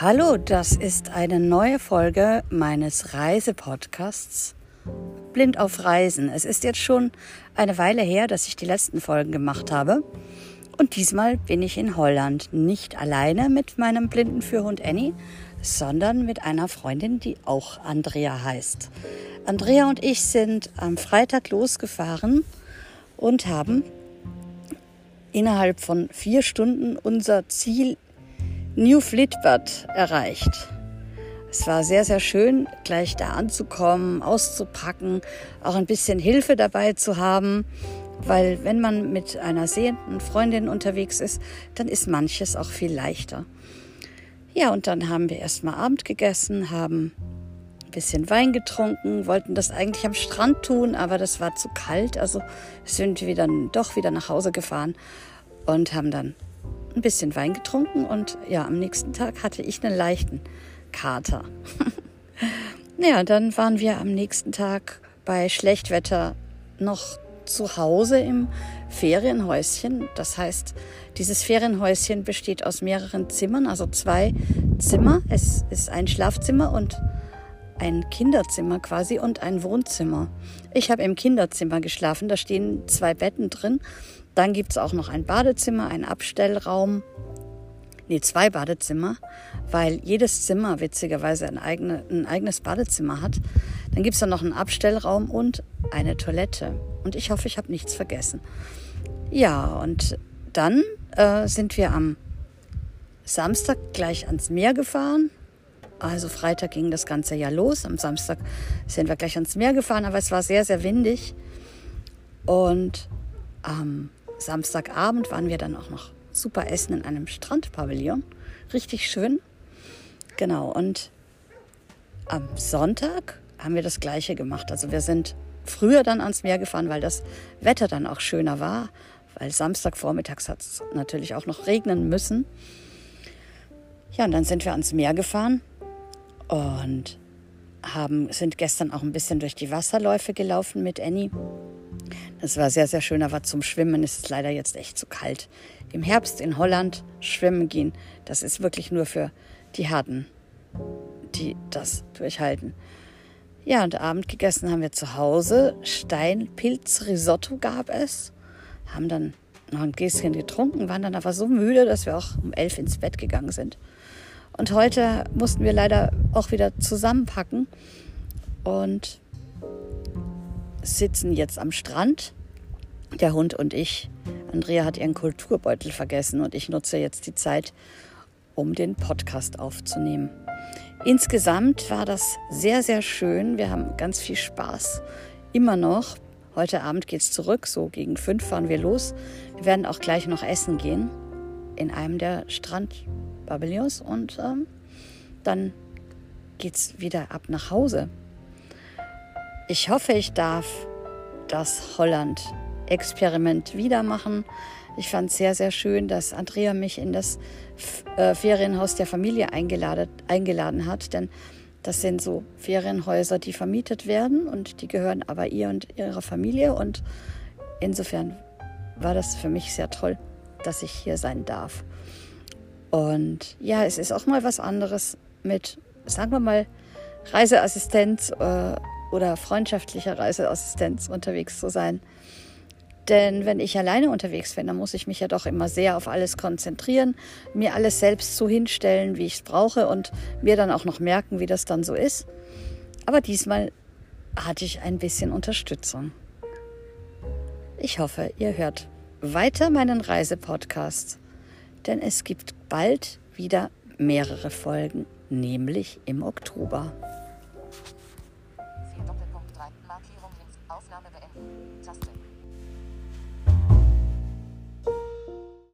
Hallo, das ist eine neue Folge meines Reisepodcasts Blind auf Reisen. Es ist jetzt schon eine Weile her, dass ich die letzten Folgen gemacht habe. Und diesmal bin ich in Holland. Nicht alleine mit meinem blinden Führhund Annie, sondern mit einer Freundin, die auch Andrea heißt. Andrea und ich sind am Freitag losgefahren und haben innerhalb von vier Stunden unser Ziel New Fleetbad erreicht. Es war sehr, sehr schön, gleich da anzukommen, auszupacken, auch ein bisschen Hilfe dabei zu haben, weil wenn man mit einer sehenden Freundin unterwegs ist, dann ist manches auch viel leichter. Ja, und dann haben wir erstmal Abend gegessen, haben ein bisschen Wein getrunken, wollten das eigentlich am Strand tun, aber das war zu kalt, also sind wir dann doch wieder nach Hause gefahren und haben dann ein bisschen Wein getrunken und ja, am nächsten Tag hatte ich einen leichten Kater. ja, dann waren wir am nächsten Tag bei Schlechtwetter noch zu Hause im Ferienhäuschen. Das heißt, dieses Ferienhäuschen besteht aus mehreren Zimmern, also zwei Zimmer. Es ist ein Schlafzimmer und ein Kinderzimmer quasi und ein Wohnzimmer. Ich habe im Kinderzimmer geschlafen, da stehen zwei Betten drin dann gibt es auch noch ein Badezimmer, einen Abstellraum. Nee, zwei Badezimmer, weil jedes Zimmer witzigerweise ein, eigene, ein eigenes Badezimmer hat. Dann gibt es dann noch einen Abstellraum und eine Toilette. Und ich hoffe, ich habe nichts vergessen. Ja, und dann äh, sind wir am Samstag gleich ans Meer gefahren. Also Freitag ging das ganze ja los. Am Samstag sind wir gleich ans Meer gefahren, aber es war sehr, sehr windig. Und am Samstagabend waren wir dann auch noch super essen in einem Strandpavillon. Richtig schön. Genau, und am Sonntag haben wir das gleiche gemacht. Also wir sind früher dann ans Meer gefahren, weil das Wetter dann auch schöner war. Weil Samstagvormittags hat es natürlich auch noch regnen müssen. Ja, und dann sind wir ans Meer gefahren und haben, sind gestern auch ein bisschen durch die Wasserläufe gelaufen mit Annie. Es war sehr, sehr schön, aber zum Schwimmen ist es leider jetzt echt zu kalt. Im Herbst in Holland schwimmen gehen, das ist wirklich nur für die Harten, die das durchhalten. Ja, und Abend gegessen haben wir zu Hause. Steinpilz-Risotto gab es. Haben dann noch ein Gläschen getrunken, waren dann aber so müde, dass wir auch um elf ins Bett gegangen sind. Und heute mussten wir leider auch wieder zusammenpacken und sitzen jetzt am Strand, der Hund und ich. Andrea hat ihren Kulturbeutel vergessen und ich nutze jetzt die Zeit, um den Podcast aufzunehmen. Insgesamt war das sehr, sehr schön. Wir haben ganz viel Spaß. Immer noch. Heute Abend geht es zurück. So gegen fünf fahren wir los. Wir werden auch gleich noch essen gehen in einem der Strandpavillons und ähm, dann geht es wieder ab nach Hause. Ich hoffe, ich darf das Holland-Experiment wieder machen. Ich fand es sehr, sehr schön, dass Andrea mich in das äh, Ferienhaus der Familie eingeladen, eingeladen hat, denn das sind so Ferienhäuser, die vermietet werden und die gehören aber ihr und ihrer Familie. Und insofern war das für mich sehr toll, dass ich hier sein darf. Und ja, es ist auch mal was anderes mit, sagen wir mal, Reiseassistenz äh, oder freundschaftlicher Reiseassistenz unterwegs zu sein. Denn wenn ich alleine unterwegs bin, dann muss ich mich ja doch immer sehr auf alles konzentrieren, mir alles selbst so hinstellen, wie ich es brauche und mir dann auch noch merken, wie das dann so ist. Aber diesmal hatte ich ein bisschen Unterstützung. Ich hoffe, ihr hört weiter meinen Reisepodcast, denn es gibt bald wieder mehrere Folgen, nämlich im Oktober. Aufnahme beenden. Taste.